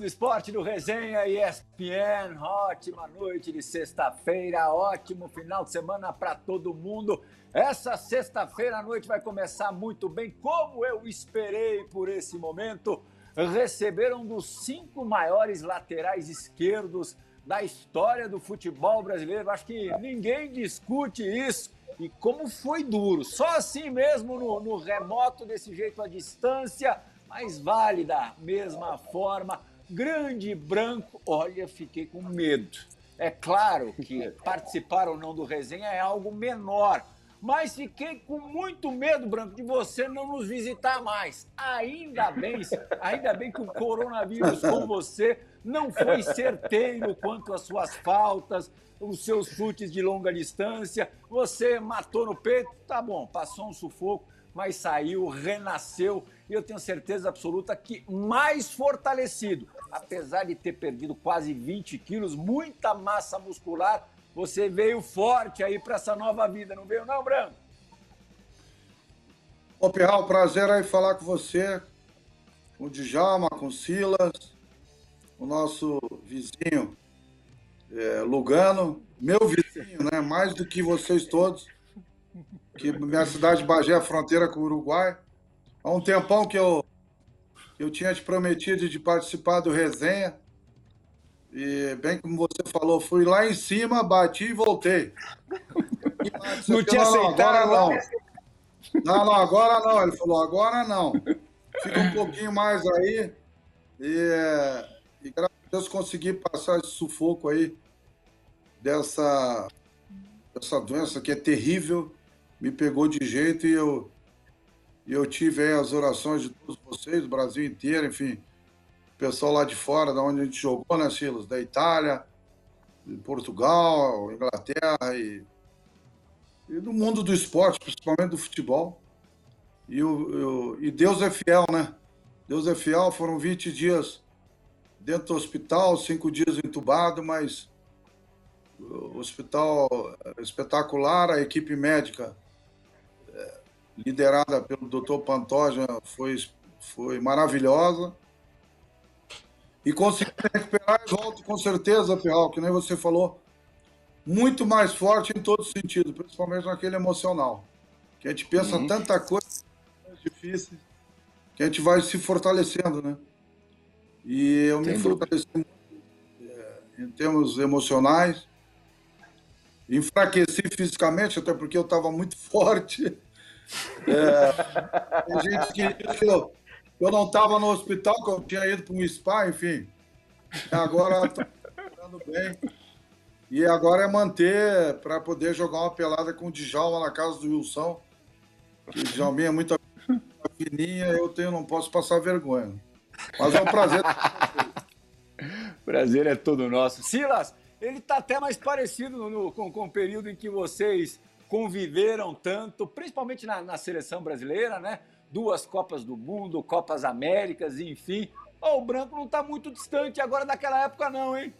do esporte do Resenha ESPN. Ótima noite de sexta-feira, ótimo final de semana para todo mundo. Essa sexta-feira à noite vai começar muito bem, como eu esperei por esse momento. Receberam um dos cinco maiores laterais esquerdos da história do futebol brasileiro. Acho que ninguém discute isso. E como foi duro, só assim mesmo no, no remoto, desse jeito à distância, mas vale da mesma forma. Grande branco, olha, fiquei com medo. É claro que participar ou não do resenha é algo menor, mas fiquei com muito medo, Branco, de você não nos visitar mais. Ainda bem, ainda bem que o coronavírus com você não foi certeiro quanto às suas faltas, os seus chutes de longa distância. Você matou no peito, tá bom, passou um sufoco, mas saiu, renasceu e eu tenho certeza absoluta que mais fortalecido. Apesar de ter perdido quase 20 quilos, muita massa muscular, você veio forte aí para essa nova vida, não veio não, Branco? Ô, Pirral, prazer aí falar com você, com o Djalma, com o Silas, o nosso vizinho é, Lugano, meu vizinho, né? Mais do que vocês todos, que minha cidade de Bagé é fronteira com o Uruguai. Há um tempão que eu, eu tinha te prometido de participar do resenha. E bem como você falou, fui lá em cima, bati e voltei. E, não tinha aceitado agora não. Não, não, agora não. Ele falou, agora não. Fica um pouquinho mais aí. E, e graças a Deus consegui passar esse sufoco aí dessa, dessa doença que é terrível. Me pegou de jeito e eu, eu tive as orações de todos vocês, do Brasil inteiro, enfim pessoal lá de fora, da onde a gente jogou, né, Silas? Da Itália, de Portugal, Inglaterra e, e do mundo do esporte, principalmente do futebol. E, eu, e Deus é fiel, né? Deus é fiel, foram 20 dias dentro do hospital, cinco dias entubado, mas o hospital espetacular, a equipe médica é, liderada pelo Dr. Pantoja foi, foi maravilhosa. E conseguir recuperar e volto com certeza, Ferral, que nem você falou, muito mais forte em todo sentido, principalmente naquele emocional. Que a gente pensa uhum. tanta coisa difícil que a gente vai se fortalecendo, né? E eu Sem me fortaleci muito, é, em termos emocionais, enfraqueci fisicamente, até porque eu estava muito forte. É, tem gente que, eu, eu não estava no hospital, que eu tinha ido para um spa, enfim. Agora estou bem. E agora é manter para poder jogar uma pelada com o Djalma na casa do Wilson. O Djalminha é muito fininha, eu tenho, não posso passar vergonha. Mas é um prazer. prazer é todo nosso. Silas, ele está até mais parecido no, com, com o período em que vocês conviveram tanto, principalmente na, na seleção brasileira, né? duas Copas do Mundo, Copas Américas, enfim. Oh, o Branco não está muito distante agora daquela época, não, hein?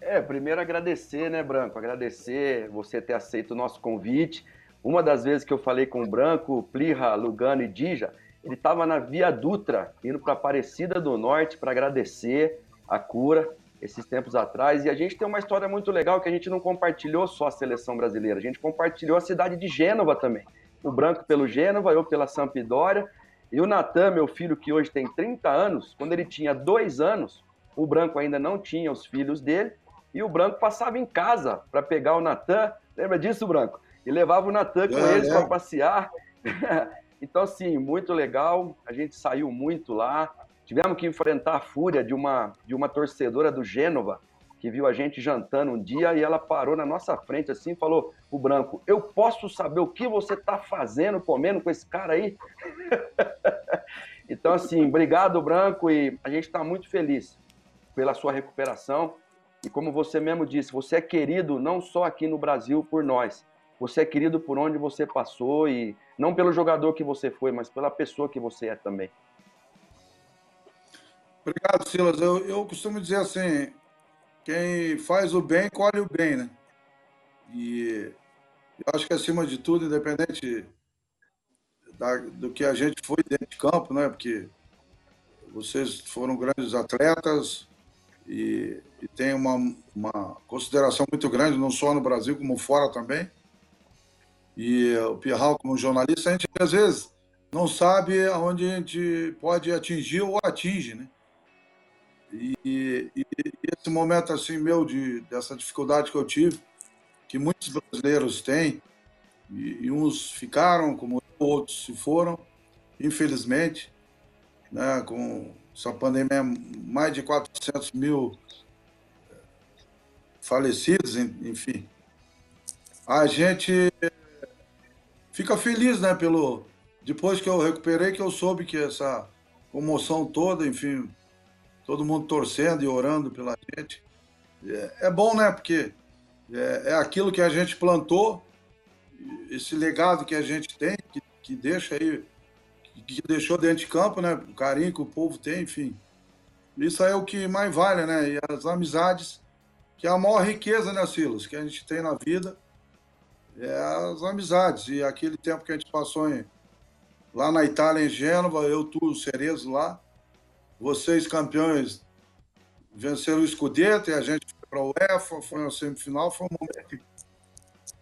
É, primeiro agradecer, né, Branco? Agradecer você ter aceito o nosso convite. Uma das vezes que eu falei com o Branco, Plirra, Lugano e Dija, ele estava na Via Dutra, indo para Aparecida do Norte para agradecer a cura esses tempos atrás. E a gente tem uma história muito legal que a gente não compartilhou só a seleção brasileira, a gente compartilhou a cidade de Gênova também o Branco pelo Gênova, eu pela Sampdoria. E o Natan, meu filho, que hoje tem 30 anos, quando ele tinha dois anos, o Branco ainda não tinha os filhos dele, e o Branco passava em casa para pegar o Natan. Lembra disso, Branco? E levava o Natan com é, eles é. para passear. então, assim, muito legal. A gente saiu muito lá. Tivemos que enfrentar a fúria de uma, de uma torcedora do Gênova, que viu a gente jantando um dia e ela parou na nossa frente assim e falou: O Branco, eu posso saber o que você está fazendo, comendo com esse cara aí? então, assim, obrigado, Branco, e a gente está muito feliz pela sua recuperação. E como você mesmo disse, você é querido não só aqui no Brasil por nós, você é querido por onde você passou e não pelo jogador que você foi, mas pela pessoa que você é também. Obrigado, Silas. Eu, eu costumo dizer assim, quem faz o bem, colhe o bem, né? E eu acho que, acima de tudo, independente da, do que a gente foi dentro de campo, né? Porque vocês foram grandes atletas e, e têm uma, uma consideração muito grande, não só no Brasil, como fora também. E o Pirral, como jornalista, a gente às vezes não sabe aonde a gente pode atingir ou atinge, né? E, e, e, esse momento assim meu de dessa dificuldade que eu tive, que muitos brasileiros têm, e, e uns ficaram, como outros se foram, infelizmente, né, com essa pandemia, mais de 400 mil falecidos, enfim. A gente fica feliz, né, pelo depois que eu recuperei que eu soube que essa comoção toda, enfim, todo mundo torcendo e orando pela gente. É, é bom, né? Porque é, é, aquilo que a gente plantou, esse legado que a gente tem, que, que deixa aí, que deixou dentro de campo, né? O carinho que o povo tem, enfim. Isso é o que mais vale, né? E as amizades, que é a maior riqueza, né, Silas, que a gente tem na vida, é as amizades. E aquele tempo que a gente passou em, lá na Itália, em Gênova, eu, tu, o Cerezo lá, vocês campeões venceram o Scudetto e a gente foi para o UEFA, foi na semifinal, foi um momento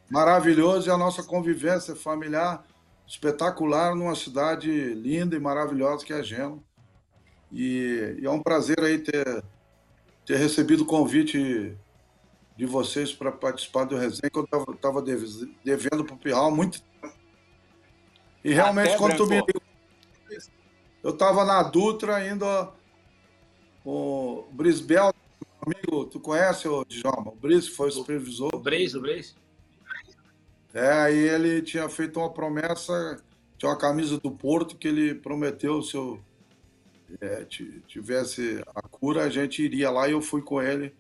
maravilhoso e a nossa convivência familiar espetacular numa cidade linda e maravilhosa que é Gênova. E, e é um prazer aí ter, ter recebido o convite de vocês para participar do resenha, que eu estava devendo para o Pirral há muito tempo. E realmente, Até quando tu me eu estava na Dutra indo o Brisbel, amigo, tu conhece o Djalma? O Bris foi o supervisor. O Bris, o Bris. É, aí ele tinha feito uma promessa, tinha uma camisa do Porto que ele prometeu se eu é, tivesse a cura, a gente iria lá e eu fui com ele,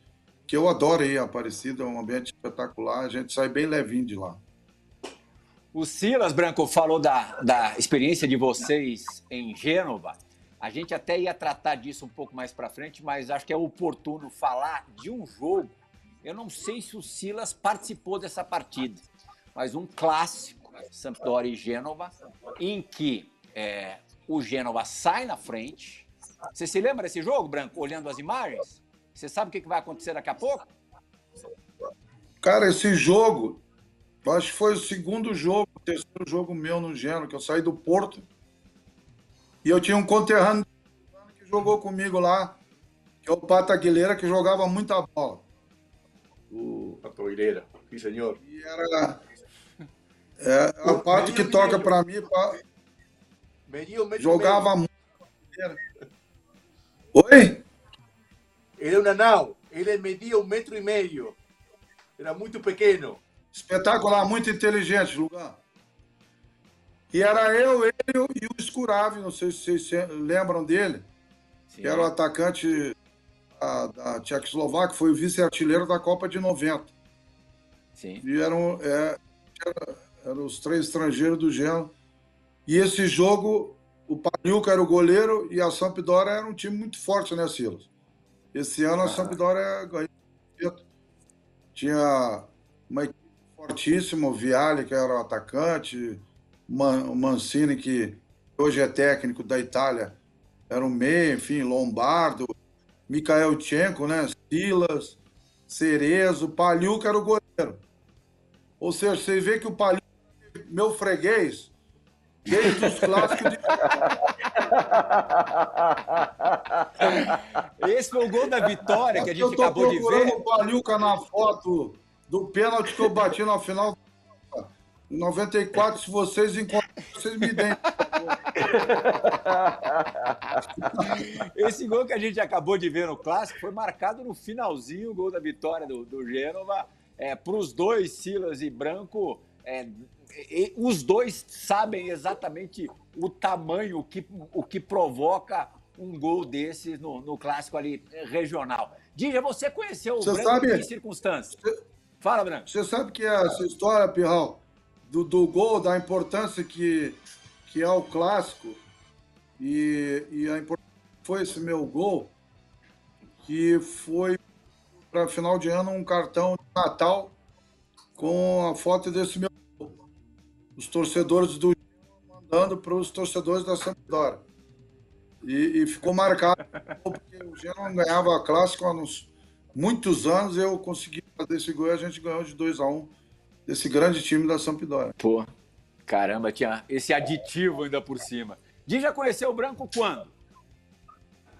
que eu adoro ir Aparecida, é um ambiente espetacular, a gente sai bem levinho de lá. O Silas Branco falou da, da experiência de vocês em Gênova. A gente até ia tratar disso um pouco mais para frente, mas acho que é oportuno falar de um jogo. Eu não sei se o Silas participou dessa partida, mas um clássico, Sampdoria e Gênova, em que é, o Gênova sai na frente. Você se lembra desse jogo, Branco, olhando as imagens? Você sabe o que vai acontecer daqui a pouco? Cara, esse jogo Acho que foi o segundo jogo, terceiro jogo meu no Geno, que eu saí do Porto. E eu tinha um conterrâneo que jogou comigo lá, que é o Pata Aguilera, que jogava muita bola. O Pato Aguilera, sim, senhor. E era. É, a parte que toca para mim. Pra... Jogava muito. Oi? Ele é um anão. Ele media um metro e meio. Era muito pequeno. Espetacular, muito inteligente, lugar. E era eu, ele e o Escurave, não sei se vocês lembram dele, Sim. que era o atacante da, da Tchecoslováquia, foi o vice-artilheiro da Copa de 90. Sim. E eram, é, era, eram os três estrangeiros do Geno. E esse jogo, o Paniuca era o goleiro e a Sampdoria era um time muito forte, né, Silas? Esse ano a ah. Sampdoria ganhou. Tinha uma equipe fortíssimo, o Viale, que era o atacante, Mancini, que hoje é técnico da Itália, era um meio, enfim, Lombardo, Mikhail Tchenko, né? Silas, Cerezo, Paliuca era o goleiro. Ou seja, você vê que o Paliuca, meu freguês, desde os clássicos de... Esse foi o gol da vitória que a gente acabou de ver. Eu tô procurando o Paliuca na foto do pênalti que eu bati na final. Em 94, se vocês encontrarem, vocês me deem. Esse gol que a gente acabou de ver no clássico foi marcado no finalzinho, o gol da vitória do, do Gênova. É, Para os dois, Silas e Branco, é, e, os dois sabem exatamente o tamanho, o que, o que provoca um gol desses no, no clássico ali regional. Dija, você conheceu o você Branco sabe, em que circunstâncias? Você, Fala, Branco. Você sabe que essa história, Pirral, do, do gol, da importância que, que é o clássico, e, e a importância foi esse meu gol, que foi para final de ano um cartão de Natal com a foto desse meu gol. Os torcedores do mandando para os torcedores da Sampdoria. E, e ficou marcado, porque o Genoa ganhava a clássica há uns muitos anos, eu consegui fazer esse gol e a gente ganhou de 2 a 1 um desse grande time da Sampdoria. Pô, caramba, tinha esse aditivo ainda por cima. Di já conheceu o Branco quando?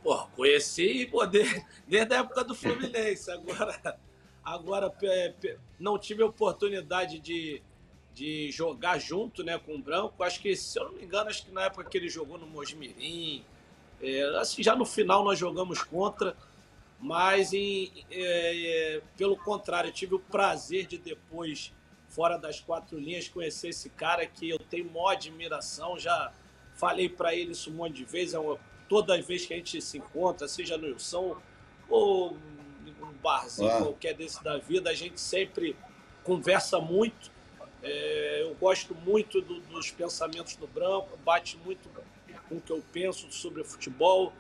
Pô, conheci pô, desde, desde a época do Fluminense. Agora, agora não tive a oportunidade de, de jogar junto né, com o Branco. Acho que, se eu não me engano, acho que na época que ele jogou no Mosmirim, é, assim, já no final nós jogamos contra, mas em, é, é, pelo contrário, eu tive o prazer de depois, fora das quatro linhas, conhecer esse cara que eu tenho maior admiração. Já falei para ele isso um monte de vezes. É uma, toda vez que a gente se encontra, seja no Wilson ou um barzinho ah. qualquer desse da vida, a gente sempre conversa muito. É, eu gosto muito do, dos pensamentos do Branco, bate muito com o que eu penso sobre futebol.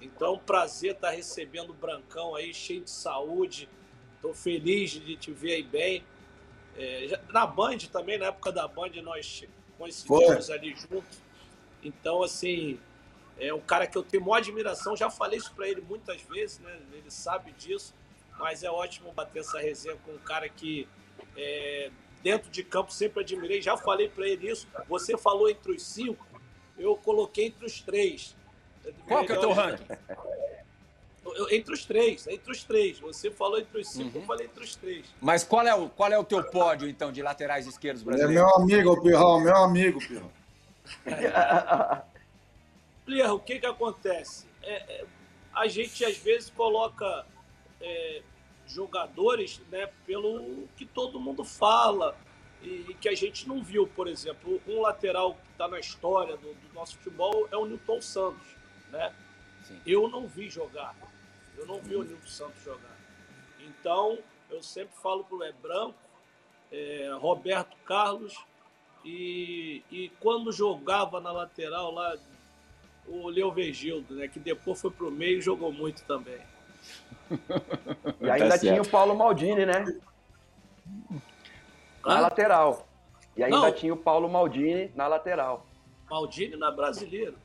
Então, prazer estar recebendo o Brancão aí, cheio de saúde. Estou feliz de te ver aí bem. É, na Band também, na época da Band, nós coincidimos ali junto. Então, assim, é um cara que eu tenho maior admiração, já falei isso para ele muitas vezes, né? Ele sabe disso, mas é ótimo bater essa resenha com um cara que é, dentro de campo sempre admirei. Já falei para ele isso. Você falou entre os cinco, eu coloquei entre os três. Qual que é o teu ranking? Entre os três, entre os três. Você falou entre os cinco, uhum. eu falei entre os três. Mas qual é, o, qual é o teu pódio, então, de laterais esquerdos brasileiros? É meu amigo, Pirral, meu amigo, Pirral. O que que acontece? É, é, a gente às vezes coloca é, jogadores né, pelo que todo mundo fala e, e, que a gente não viu, por exemplo. Um lateral que está na história do, do, nosso futebol é o Nilton Santos. Né? Eu não vi jogar. Eu não vi o Nilton Santos jogar. Então, eu sempre falo para o É Branco, é, Roberto Carlos, e, e quando jogava na lateral lá o Leo Vergildo, né? Que depois foi pro meio e jogou muito também. E ainda tá tinha o Paulo Maldini, né? Na ah? lateral. E ainda não. tinha o Paulo Maldini na lateral. Maldini não é brasileiro.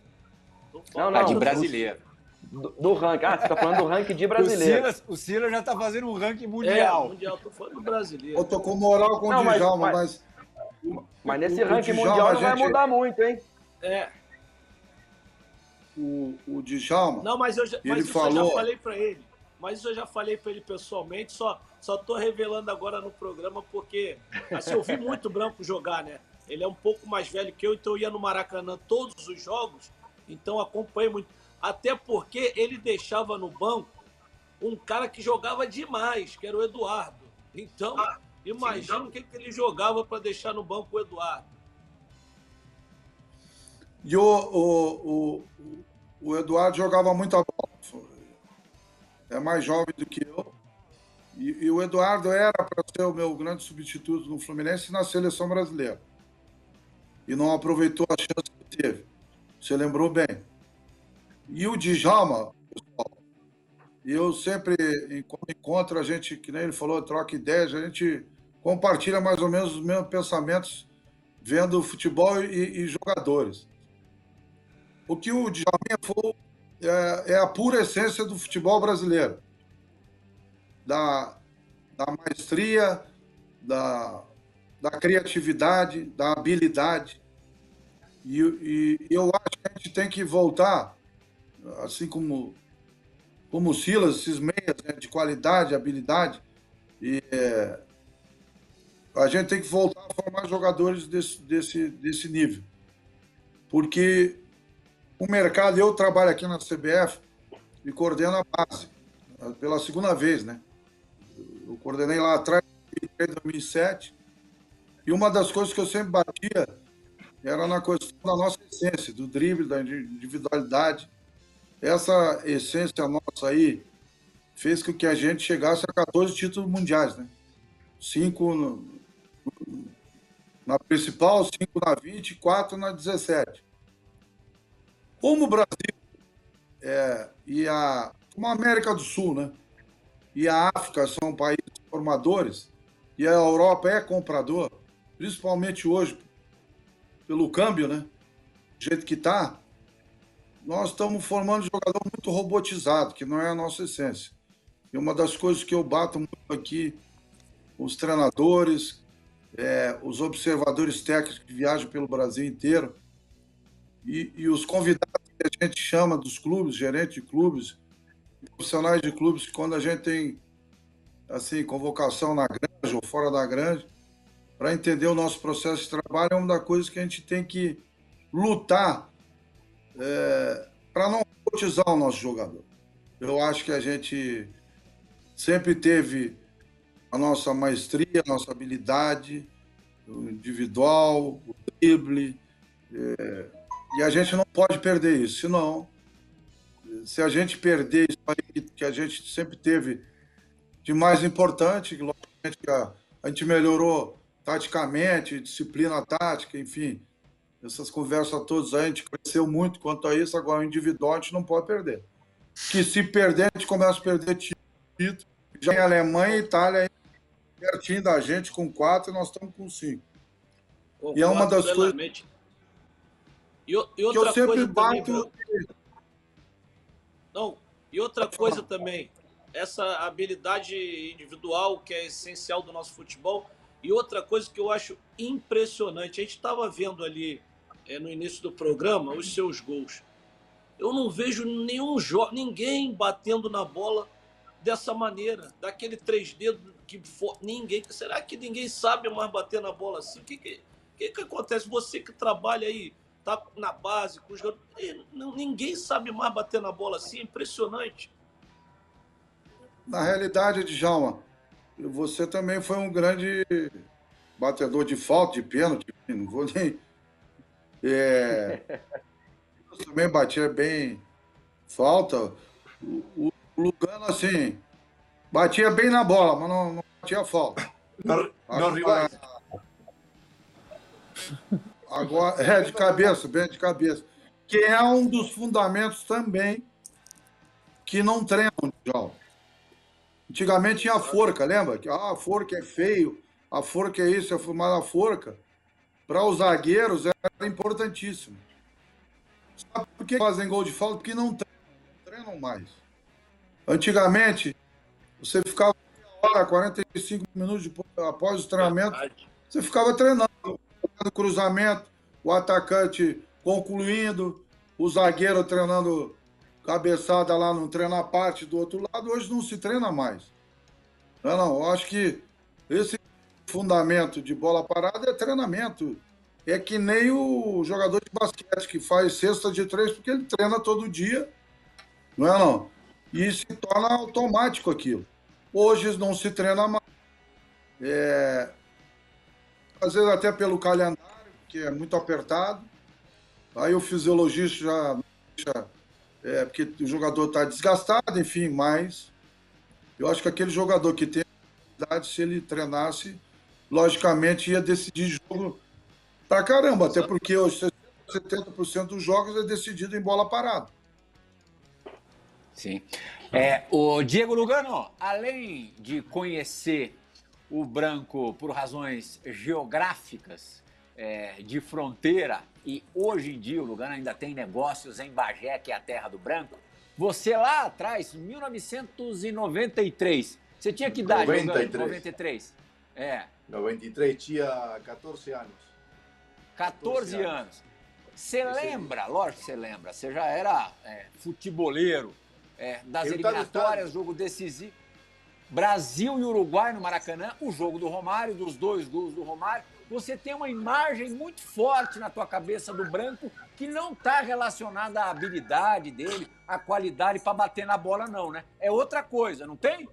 Não, não, é de brasileiro. Do, do ranking. Ah, você tá falando do ranking de brasileiro. O Silas, já tá fazendo um ranking mundial. É, mundial, tô falando do brasileiro. Eu tô com moral com não, o Djalma, mas, mas... Mas nesse o, ranking o Djalma, mundial não gente... vai mudar muito, hein? É o, o Djalma. Não, mas eu já, mas isso falou... eu já falei para ele. Mas isso eu já falei para ele pessoalmente, só só tô revelando agora no programa porque assim, eu vi muito Branco jogar, né? Ele é um pouco mais velho que eu, então eu ia no Maracanã todos os jogos, então acompanhei muito. Até porque ele deixava no banco um cara que jogava demais, que era o Eduardo. Então, ah, imagina então... o que, que ele jogava para deixar no banco o Eduardo. E o, o, o, o Eduardo jogava muita bola. É mais jovem do que eu. E, e o Eduardo era para ser o meu grande substituto no Fluminense e na seleção brasileira. E não aproveitou a chance que teve. Você lembrou bem. E o Djalma, eu sempre, encontro a gente, que nem ele falou, troca ideias, a gente compartilha mais ou menos os mesmos pensamentos vendo futebol e, e jogadores. O que o Djalminha foi é, é, a pura essência do futebol brasileiro. Da, da maestria, da, da criatividade, da habilidade. E, e, eu acho que a gente tem que voltar, assim como, como o Silas, esses meias né, de qualidade, habilidade. E é, a gente tem que voltar a formar jogadores desse, desse, desse nível. Porque o mercado, eu trabalho aqui na CBF e coordeno a base, pela segunda vez, né? Eu coordenei lá atrás, em 2007, e uma das coisas que eu sempre batia era na questão da nossa essência, do drible, da individualidade. Essa essência nossa aí fez com que a gente chegasse a 14 títulos mundiais, né? Cinco no, na principal, cinco na 20 e quatro na 17. Como o Brasil é, e a, como a América do Sul, né? E a África são países formadores e a Europa é comprador, principalmente hoje pelo câmbio, né? Do jeito que está, nós estamos formando um jogador muito robotizado, que não é a nossa essência. E uma das coisas que eu bato muito aqui, os treinadores, é, os observadores técnicos que viajam pelo Brasil inteiro, e, e, os convidados que a gente chama dos clubes, gerentes de clubes, profissionais de clubes, que quando a gente tem assim convocação na grande ou fora da grande, para entender o nosso processo de trabalho, é uma das coisas que a gente tem que lutar é, para não robotizar o nosso jogador. Eu acho que a gente sempre teve a nossa maestria, a nossa habilidade o individual, o drible, é, e a gente não pode perder isso, senão, se a gente perder isso aí que a gente sempre teve de mais importante, que logicamente a, a gente melhorou taticamente, disciplina tática, enfim, essas conversas todas a gente cresceu muito quanto a isso, agora o individual a gente não pode perder. Que se perder, a gente começa a perder título. Já em Alemanha e Itália, pertinho da gente com quatro, e nós estamos com cinco. Concordo e é uma das plenamente. coisas. E, e outra que eu sempre coisa bato. Também, não, e outra coisa também, essa habilidade individual que é essencial do nosso futebol. E outra coisa que eu acho impressionante, a gente estava vendo ali é, no início do programa os seus gols. Eu não vejo nenhum ninguém batendo na bola dessa maneira, daquele três dedos que for, ninguém. Será que ninguém sabe mais bater na bola assim? O que, que, que, que acontece? Você que trabalha aí, tá na base com os ninguém sabe mais bater na bola assim, é impressionante. Na realidade, Djalma, você também foi um grande batedor de falta, de pênalti, não vou nem. É, também batia bem falta. O, o Lugano, assim, batia bem na bola, mas não, não batia falta. Não, rivais. Agora, é de cabeça, bem de cabeça. Que é um dos fundamentos também que não treinam, João. Antigamente tinha a forca, lembra? Ah, a forca é feio, a forca é isso, mas a forca, para os zagueiros, era importantíssimo. Sabe por que fazem gol de falta? Porque não treinam mais. Antigamente, você ficava hora, 45 minutos depois, após o treinamento, você ficava treinando o cruzamento, o atacante concluindo, o zagueiro treinando cabeçada lá no treino à parte do outro lado, hoje não se treina mais. Não, não, eu acho que esse fundamento de bola parada é treinamento. É que nem o jogador de basquete que faz cesta de três, porque ele treina todo dia, não é não? E se torna automático aquilo. Hoje não se treina mais. É, às vezes até pelo calendário, que é muito apertado. Aí o fisiologista já deixa, é, porque o jogador está desgastado, enfim, mas eu acho que aquele jogador que tem se ele treinasse, logicamente ia decidir jogo pra caramba, até porque hoje 70% dos jogos é decidido em bola parada. Sim. É, o Diego Lugano, além de conhecer o branco por razões geográficas, é, de fronteira, e hoje em dia o Lugano ainda tem negócios em Bagé, que é a terra do branco. Você lá atrás, 1993, você tinha que idade? 93. 93. É. 93, tinha 14 anos. 14, 14 anos. Você lembra, lógico que você lembra, você já era é, futeboleiro é, das Eu eliminatórias, jogo decisivo. Brasil e Uruguai no Maracanã, o jogo do Romário, dos dois gols do Romário. Você tem uma imagem muito forte na tua cabeça do branco que não está relacionada à habilidade dele, à qualidade para bater na bola, não, né? É outra coisa, não tem?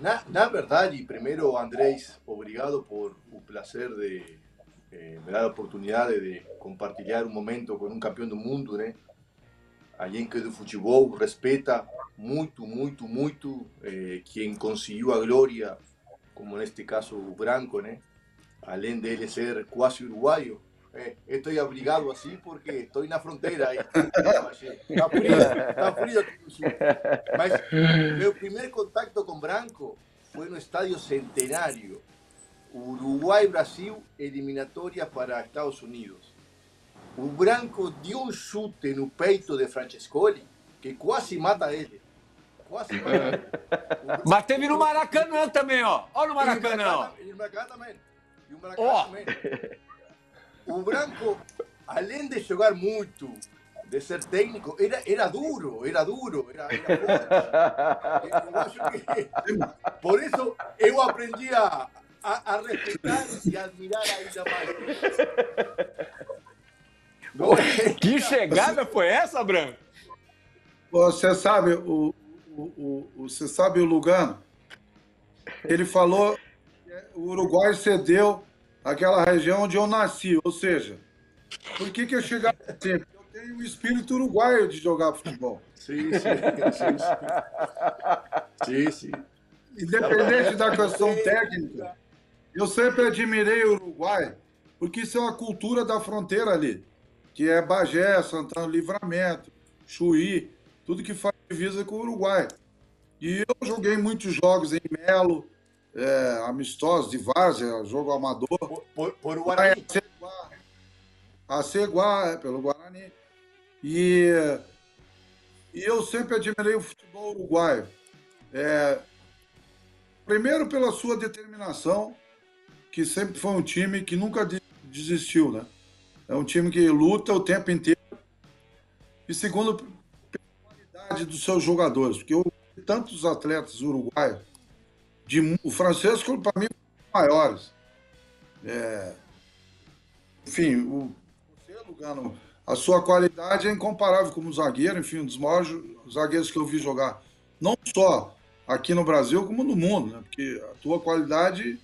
Na, na verdade, primeiro, Andrés, obrigado por o prazer de eh, me dar a oportunidade de compartilhar um momento com um campeão do mundo, né? Alguém que do futebol respeita muito, muito, muito eh, quem conseguiu a glória, como neste caso Branco, né? Além dele ser quase uruguaio. Eh, estou abrigado assim porque estou na fronteira aí. Está frio, está frio aqui no sul. Mas meu primeiro contato com Branco foi no Estádio Centenário. Uruguai-Brasil, eliminatória para Estados Unidos. o Branco deu um chute no peito de Francescoli que quase mata ele. Quase mata ele. Mas teve no Maracanã também, ó. Ó no Maracanã, ó. E no Maracanã também. E o Maracanã oh. também. O Branco, além de jogar muito, de ser técnico, era, era duro, era duro, era, era forte. Que, por isso eu aprendi a, a, a respeitar e admirar ainda mais. Que chegada foi essa, Branco? Você sabe, o, o, o, você sabe o Lugano? Ele falou que o Uruguai cedeu aquela região onde eu nasci, ou seja, por que, que eu chegava sempre? Eu tenho um espírito uruguaio de jogar futebol. Sim, sim, sim. sim, sim. Independente da questão técnica, eu sempre admirei o Uruguai, porque isso é uma cultura da fronteira ali, que é Bagé, Santana Livramento, Chuí, tudo que faz divisa com o Uruguai. E eu joguei muitos jogos em Melo, é, amistosos de várzea, jogo amador. Por, por, por Guarani. A Ceguá, é, pelo Guarani. E, e eu sempre admirei o futebol uruguaio. É, primeiro pela sua determinação, que sempre foi um time que nunca desistiu, né? É um time que luta o tempo inteiro. E segundo, pela qualidade dos seus jogadores, porque eu tantos atletas uruguaios de, o Francisco, para mim, um maiores. É, enfim, o, você, Lugano, a sua qualidade é incomparável como zagueiro, enfim, um dos maiores zagueiros que eu vi jogar. Não só aqui no Brasil, como no mundo, né? porque a tua qualidade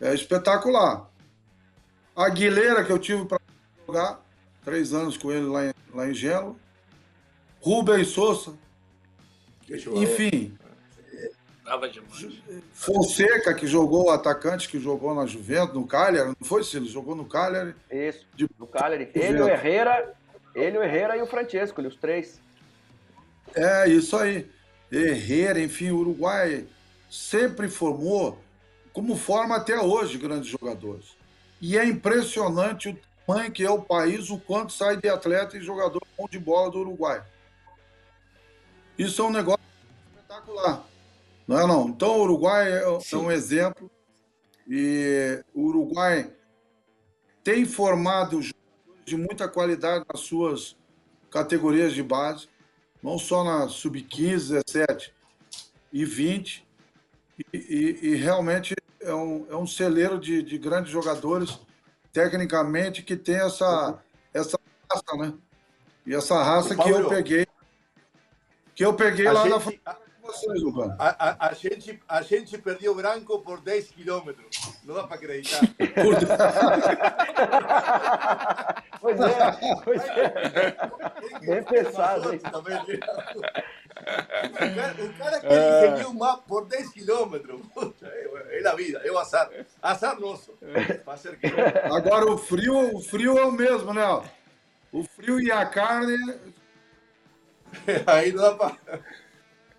é espetacular. A Aguilera, que eu tive para jogar, três anos com ele lá em, lá em Gelo. Rubens Souza. Enfim, demais. Fonseca, que jogou, atacante que jogou na Juventus, no Cagliari, não foi, Ele Jogou no Cagliari. Isso, de... no Cagliari. Ele, o Herrera, ele, o Herrera e o Francesco, os três. É, isso aí. Herrera, enfim, o Uruguai sempre formou, como forma até hoje, grandes jogadores. E é impressionante o tamanho que é o país, o quanto sai de atleta e jogador bom de bola do Uruguai. Isso é um negócio espetacular. Não é não? Então o Uruguai é, é um exemplo e o Uruguai tem formado jogadores de muita qualidade nas suas categorias de base, não só na sub-15, 17 e 20, e, e, e realmente é um, é um celeiro de, de, grandes jogadores, tecnicamente, que tem essa, essa raça, né? E essa raça que eu peguei, que eu peguei lá gente... na A, a, a, gente, a gente perdeu branco por 10 quilômetros. Não dá para acreditar. pois é, pois é. Bem pensado, hein? O cara, o cara que é. seguiu mapa por 10 quilômetros. É a vida, é o azar. Azar nosso. Agora o frio, o frio é o mesmo, né? O frio e a carne. Aí não dá para.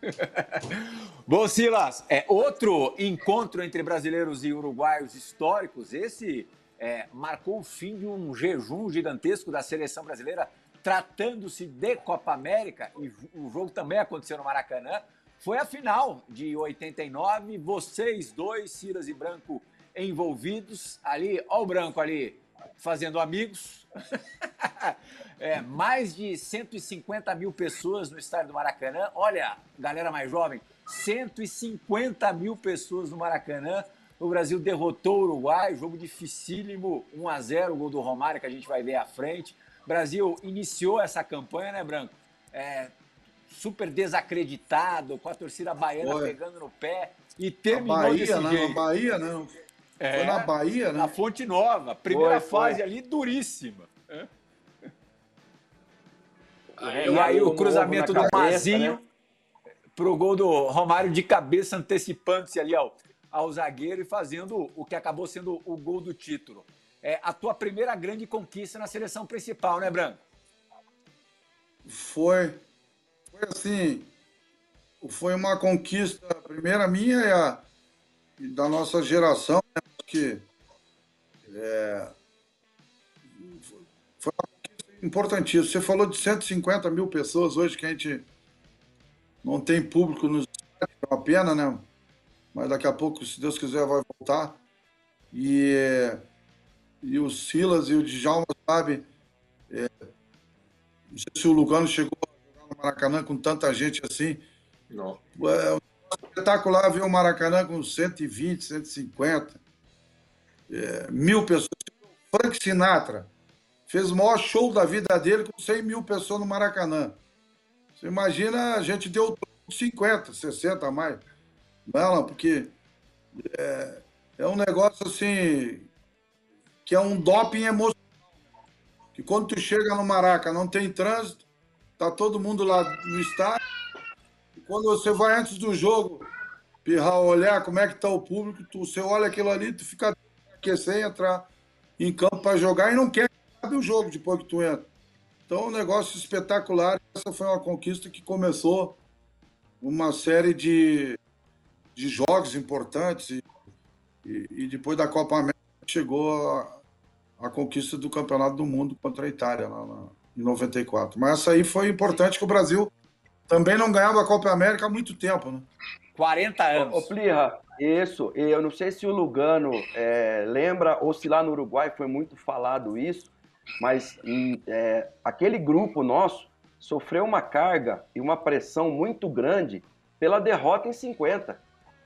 Bom, Silas, é outro encontro entre brasileiros e uruguaios históricos. Esse é, marcou o fim de um jejum gigantesco da seleção brasileira, tratando-se de Copa América, e o jogo também aconteceu no Maracanã. Foi a final de 89, vocês dois, Silas e Branco, envolvidos. Ali, ó o Branco ali, fazendo amigos. É, mais de 150 mil pessoas no estádio do Maracanã. Olha, galera mais jovem, 150 mil pessoas no Maracanã. O Brasil derrotou o Uruguai, jogo dificílimo, 1 a 0 o gol do Romário que a gente vai ver à frente. O Brasil iniciou essa campanha, né, Branco? É, super desacreditado, com a torcida baiana Foi. pegando no pé e terminou a Bahia, desse não, jeito. Bahia, não. É, foi na Bahia, né? Na Fonte Nova, primeira foi, fase foi. ali duríssima. É. e aí o cruzamento do Mazinho né? pro gol do Romário de cabeça, antecipando-se ali ao, ao zagueiro e fazendo o que acabou sendo o gol do título. É a tua primeira grande conquista na seleção principal, né, Branco? Foi. Foi assim. Foi uma conquista, a primeira minha e, a, e da nossa geração, né, que é, foi importantíssimo. Você falou de 150 mil pessoas hoje que a gente não tem público nos é uma pena, né? Mas daqui a pouco, se Deus quiser, vai voltar. E, e o Silas e o Djalma, sabe? É, não sei se o Lugano chegou a jogar no Maracanã com tanta gente assim. Não. É espetacular ver o Maracanã com 120, 150, é, mil pessoas. Frank Sinatra fez o maior show da vida dele com 100 mil pessoas no Maracanã. Você imagina, a gente deu 50, 60 a mais. Não, não, porque é, é um negócio assim que é um doping emocional. Que quando tu chega no Maraca, não tem trânsito, tá todo mundo lá no estádio. Quando você vai antes do jogo, pirrar, olhar como é que tá o público, tu, você olha aquilo ali, tu fica aquecer, entrar em campo para jogar e não quer acabe o jogo depois que tu entra. Então, um negócio espetacular. Essa foi uma conquista que começou uma série de, de jogos importantes e, e, e depois da Copa América chegou a, a, conquista do Campeonato do Mundo contra a Itália lá na, em 94. Mas essa aí foi importante que o Brasil também não ganhava a Copa América há muito tempo, né? 40 anos. Ô, Plirra, isso. Eu não sei se o Lugano é, lembra ou se lá no Uruguai foi muito falado isso, mas é, aquele grupo nosso sofreu uma carga e uma pressão muito grande pela derrota em 50.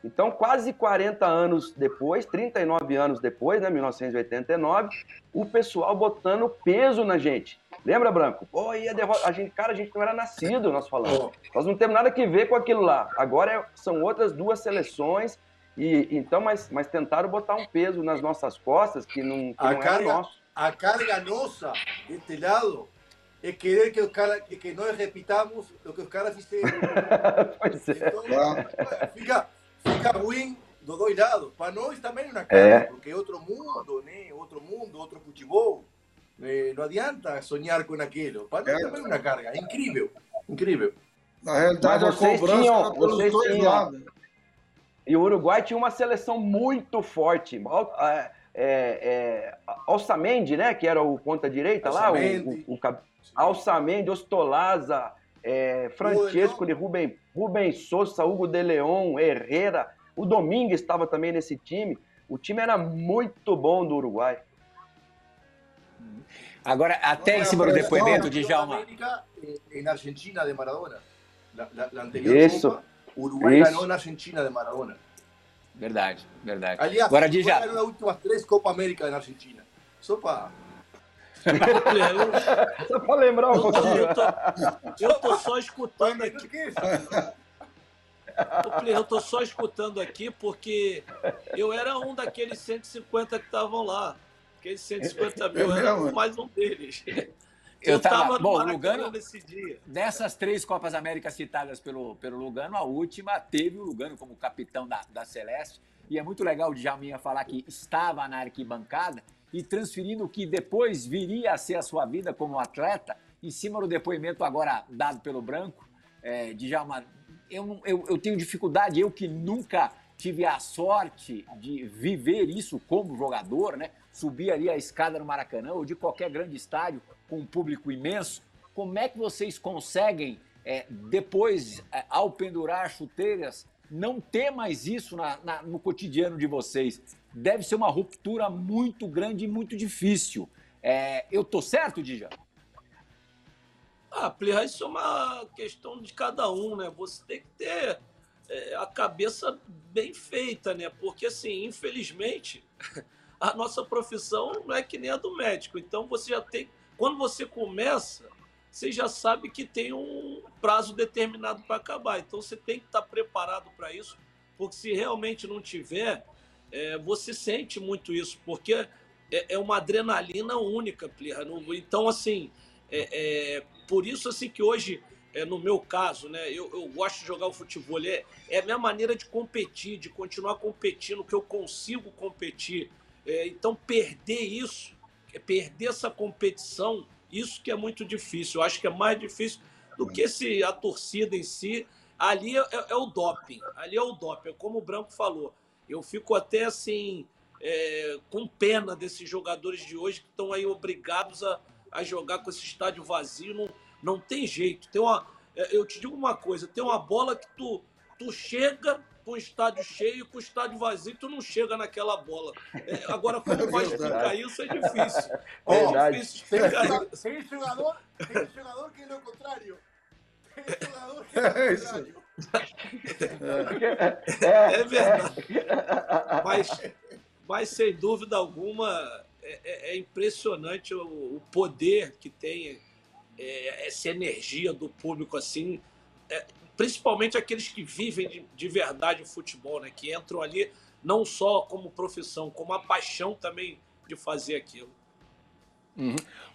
Então, quase 40 anos depois, 39 anos depois, né, 1989, o pessoal botando peso na gente. Lembra, Branco? Pô, e a derrota. A gente, cara, a gente não era nascido, nós falamos. Nós não temos nada que ver com aquilo lá. Agora é, são outras duas seleções. E, então, mas, mas tentaram botar um peso nas nossas costas que não, que a não carga, era nosso. A carga nossa deste lado é querer que, os cara, que nós repitamos o que os caras fizeram. pois é. Então, fica, fica ruim dos dois lados. Para nós também é uma carga, É. porque é outro mundo, né? Outro mundo, outro futebol. Eh, não adianta sonhar com aquilo. Para nós É. também é uma carga. É incrível, incrível. Na realidade, Mas a vocês cobrança tinham- era pelos vocês dois tinham- lados. E o Uruguai tinha uma seleção muito forte. É, é, é, Alçamendi, né? Que era o ponta direita lá, o, o, o, Alçamendi, Ostolaza, é, Francesco de Rubem, Rubem Souza, Hugo de Leon, Herrera, o Domingues estava também nesse time. O time era muito bom do Uruguai. Agora, até em cima do depoimento, Campeón Djalma. América eh, en Argentina de Maradona. La, la- la anterior Eso. Copa, Uruguay Eso. ganó en Argentina de Maradona. Verdade, verdade. Aliás, Agora, Dija, ganó las últimas tres Copa América en Argentina. Só para... Eu, Só para lembrar um eu, tô, pouquinho. eu, tô, eu tô só escutando aqui. Play, Eu tô só escutando aqui porque eu era um daqueles 150 que estavam lá. Aqueles 150 mil É era mais um deles. Eu tava- no Maracanã Lugano- nesse dia. dessas três Copas Américas citadas pelo, pelo Lugano, a última teve o Lugano como capitão da, da Celeste. E é muito legal o Djalminha falar que estava na arquibancada e transferindo o que depois viria a ser a sua vida como atleta, em cima do depoimento agora dado pelo Branco. É, Djalma, eu, não- eu, eu tenho dificuldade, eu que nunca tive a sorte de viver isso como jogador, né? Subir ali a escada no Maracanã ou de qualquer grande estádio com um público imenso. Como é que vocês conseguem, é, depois, é, ao pendurar chuteiras, não ter mais isso na- na- no cotidiano de vocês? Deve ser uma ruptura muito grande e muito difícil. É, eu tô certo, Dija? Ah, Play, isso é uma questão de cada um, né? Você tem que ter é, a cabeça bem feita, né? Porque, assim, infelizmente, a nossa profissão não é que nem a do médico. Então, você já tem. Quando você começa, você já sabe que tem um prazo determinado para acabar. Então, você tem que estar preparado para isso, porque se realmente não tiver, é, você sente muito isso, porque é, é uma adrenalina única, Plirra. Então, assim, é, é, por isso assim que hoje, é, no meu caso, né, eu, eu gosto de jogar o futebol. É, é a minha maneira de competir, de continuar competindo, que eu consigo competir. É, então, perder isso, é perder essa competição, isso que é muito difícil. Eu acho que é mais difícil do que se a torcida em si. Ali é, é- é o doping. Ali é o doping. É como o Branco falou. Eu fico até assim, é, com pena desses jogadores de hoje que estão aí obrigados a, a jogar com esse estádio vazio, não, não tem jeito. Tem uma, é, eu te digo uma coisa, tem uma bola que tu, tu chega com o estádio cheio, com o estádio vazio, tu não chega naquela bola. É, agora, como vai explicar isso é difícil. É Verdade. difícil explicar isso. Tem jogador, tem jogador que é o contrário. Tem jogador que É é o isso. Contrário. É, É verdade. Mas, mas sem dúvida alguma, é, é- é impressionante o, o poder que tem é, essa energia do público assim, é, principalmente aqueles que vivem de, de verdade o futebol, né? Que entram ali não só como profissão, como a paixão também de fazer aquilo.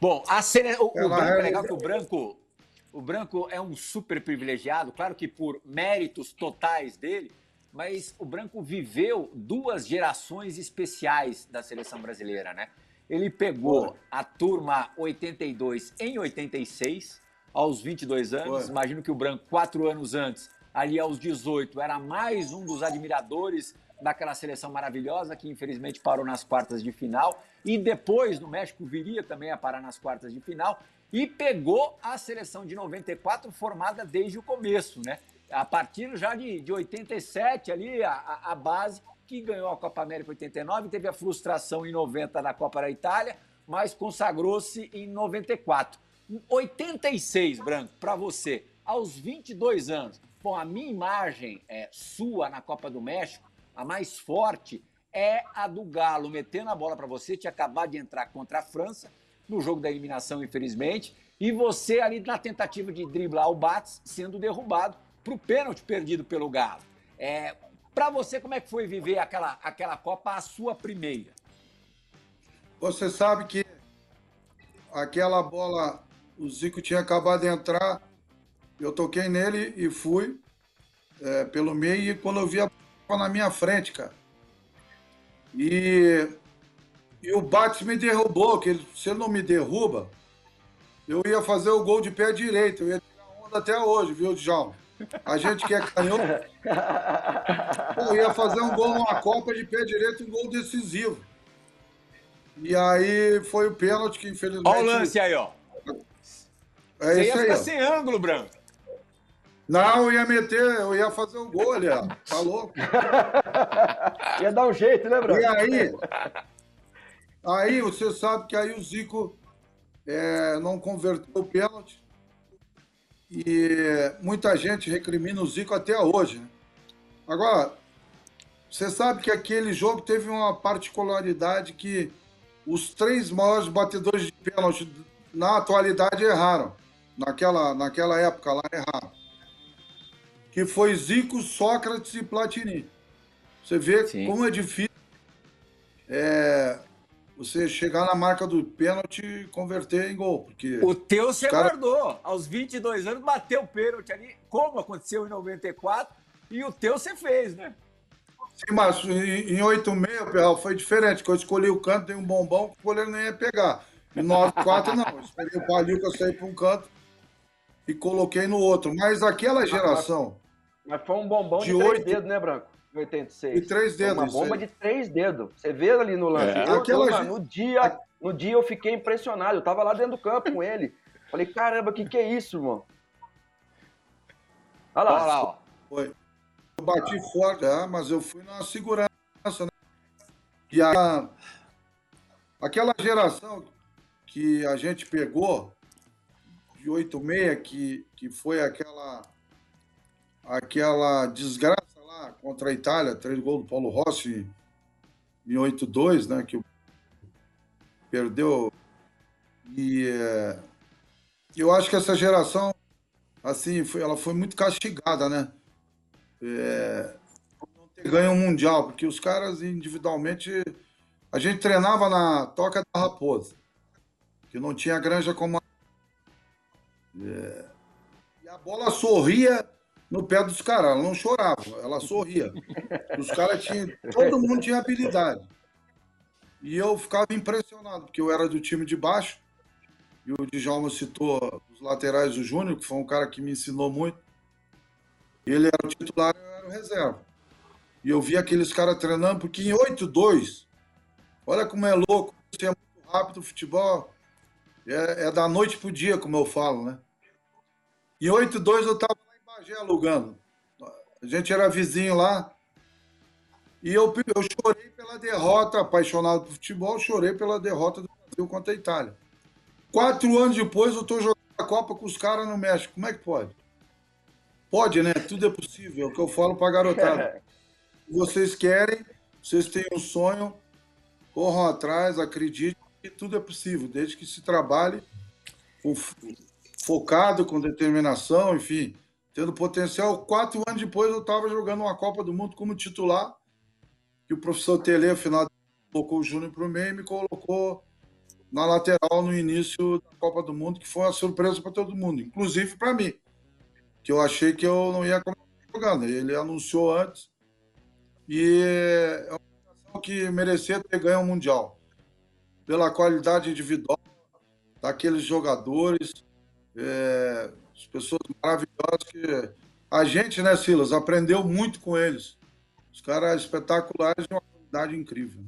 Bom, a sele... o, o Branco é é- legal que o Branco, o Branco é um super privilegiado, claro que por méritos totais dele, mas o Branco viveu duas gerações especiais da seleção brasileira, né? Ele pegou a turma 82 em 86, aos 22 anos. Foi. Imagino que o Branco, quatro anos antes, ali aos 18, era mais um dos admiradores daquela seleção maravilhosa que infelizmente parou nas quartas de final. E depois no México viria também a parar nas quartas de final. E pegou a seleção de 94 formada desde o começo, né? A partir já de, de 87 ali, a, a- base que ganhou a Copa América 89, teve a frustração em 90 na Copa da Itália, mas consagrou-se em 94. 86, Branco, para você, aos 22 anos. Bom, a minha imagem é, sua na Copa do México, a mais forte, é a do Galo metendo a bola para você, tinha acabado de entrar contra a França, no jogo da eliminação, infelizmente, e você ali na tentativa de driblar o Bates, sendo derrubado para o pênalti perdido pelo Galo. É, para você, como é que foi viver aquela, aquela Copa, a sua primeira? Você sabe que aquela bola, o Zico tinha acabado de entrar, eu toquei nele e fui é, pelo meio, e quando eu vi a bola na minha frente, cara. E, e o Bates me derrubou, que ele- se ele não me derruba, eu ia fazer o gol de pé direito, eu ia tirar onda até hoje, viu, Djalma? A gente que é canhoto, eu ia fazer um gol numa Copa de pé direito, um gol decisivo. E aí foi o pênalti que infelizmente. Olha o lance aí, ó. É Você ia isso aí. ficar ó. sem ângulo, Branco. Não, eu ia meter, eu ia fazer o gol ali, ó. Tá louco? Ia dar um jeito, né, E Branco? aí, aí você sabe que aí o Zico é, não converteu o pênalti. E muita gente recrimina o Zico até hoje. Né? Agora, você sabe que aquele jogo teve uma particularidade que os três maiores batedores de pênalti na atualidade erraram. Naquela, naquela época lá erraram. Que foi Zico, Sócrates e Platini. Você vê Sim. como é difícil é, você chegar na marca do pênalti e converter em gol. Porque O teu você cara- guardou. Aos 22 anos, bateu o pênalti ali, como aconteceu em 94, e o teu você fez, né? Sim, mas em, em 8,6, Perral, foi diferente, que eu escolhi o canto, dei um bombom que o goleiro não ia pegar. Em 9,4 não. Eu esperei o palio que eu saí para um canto e coloquei no outro. Mas aquela geração, Mas foi um bombom de, De três oito- dedos, né, Branco? Em 86. De três Foi dedos, Uma bomba de três dedos. Você vê ali no lance. É. Eu, Aquela no, dia, no dia eu fiquei impressionado. Eu tava lá dentro do campo com ele. Falei, caramba, o que, que é isso, irmão? Olha lá. Olha lá, ó. foi. Eu bati forte, é, mas eu fui na segurança, né? E a, aquela geração que a gente pegou, de 8,6, que, que foi aquela, aquela desgraça contra a Itália, três gols do Paulo Rossi em 8-2, né? Que o- perdeu. E é, eu acho que essa geração, assim, foi, ela foi muito castigada, né? É, não ter ganho um mundial, porque os caras individualmente. A gente treinava na Toca da Raposa, que não tinha granja como. É, e a bola sorria no pé dos caras, ela não chorava, ela sorria. Os caras tinham. Todo mundo tinha habilidade. E eu ficava impressionado, porque eu era do time de baixo. E o Djalma citou os laterais do Júnior, que foi um cara que me ensinou muito. Ele era o titular eu era o reserva. E eu vi aqueles caras treinando, porque em 8-2, olha como é louco, isso é muito rápido o futebol. É, é da noite pro dia, como eu falo, né? Em 8-2 eu estava Bagé alugando. A gente era vizinho lá. E eu, eu chorei pela derrota, apaixonado por futebol, chorei pela derrota do Brasil contra a Itália. Quatro anos depois eu estou jogando a Copa com os caras no México. Como é que pode? Pode, né? Tudo é possível. É o que eu falo para a garotada. Vocês querem, vocês têm um sonho, corram atrás, acreditem que tudo é possível, desde que se trabalhe focado, com determinação, enfim, tendo potencial. Quatro anos depois eu estava jogando uma Copa do Mundo como titular, que o professor Tele, afinal, colocou o Júnior para o meio e me colocou na lateral no início da Copa do Mundo, que foi uma surpresa para todo mundo, inclusive para mim, que eu achei que eu não ia começar jogando. Ele anunciou antes e é uma situação que merecia ter ganho o Mundial, pela qualidade individual daqueles jogadores, é, as pessoas maravilhosas que a gente, né, Silas, aprendeu muito com eles. Os caras espetaculares de uma qualidade incrível.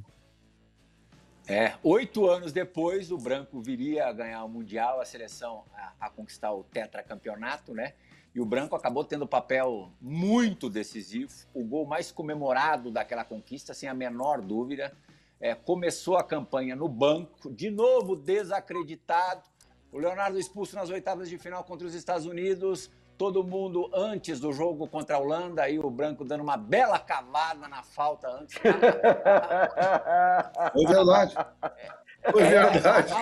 É, oito anos depois, o Branco viria a ganhar o Mundial, a seleção a, a conquistar o tetracampeonato, né? E o Branco acabou tendo um papel muito decisivo. O gol mais comemorado daquela conquista, sem a menor dúvida. É, começou a campanha no banco, de novo desacreditado. O Leonardo expulso nas oitavas de final contra os Estados Unidos. Todo mundo antes do jogo contra a Holanda, aí o Branco dando uma bela cavada na falta antes. Foi verdade. Foi verdade.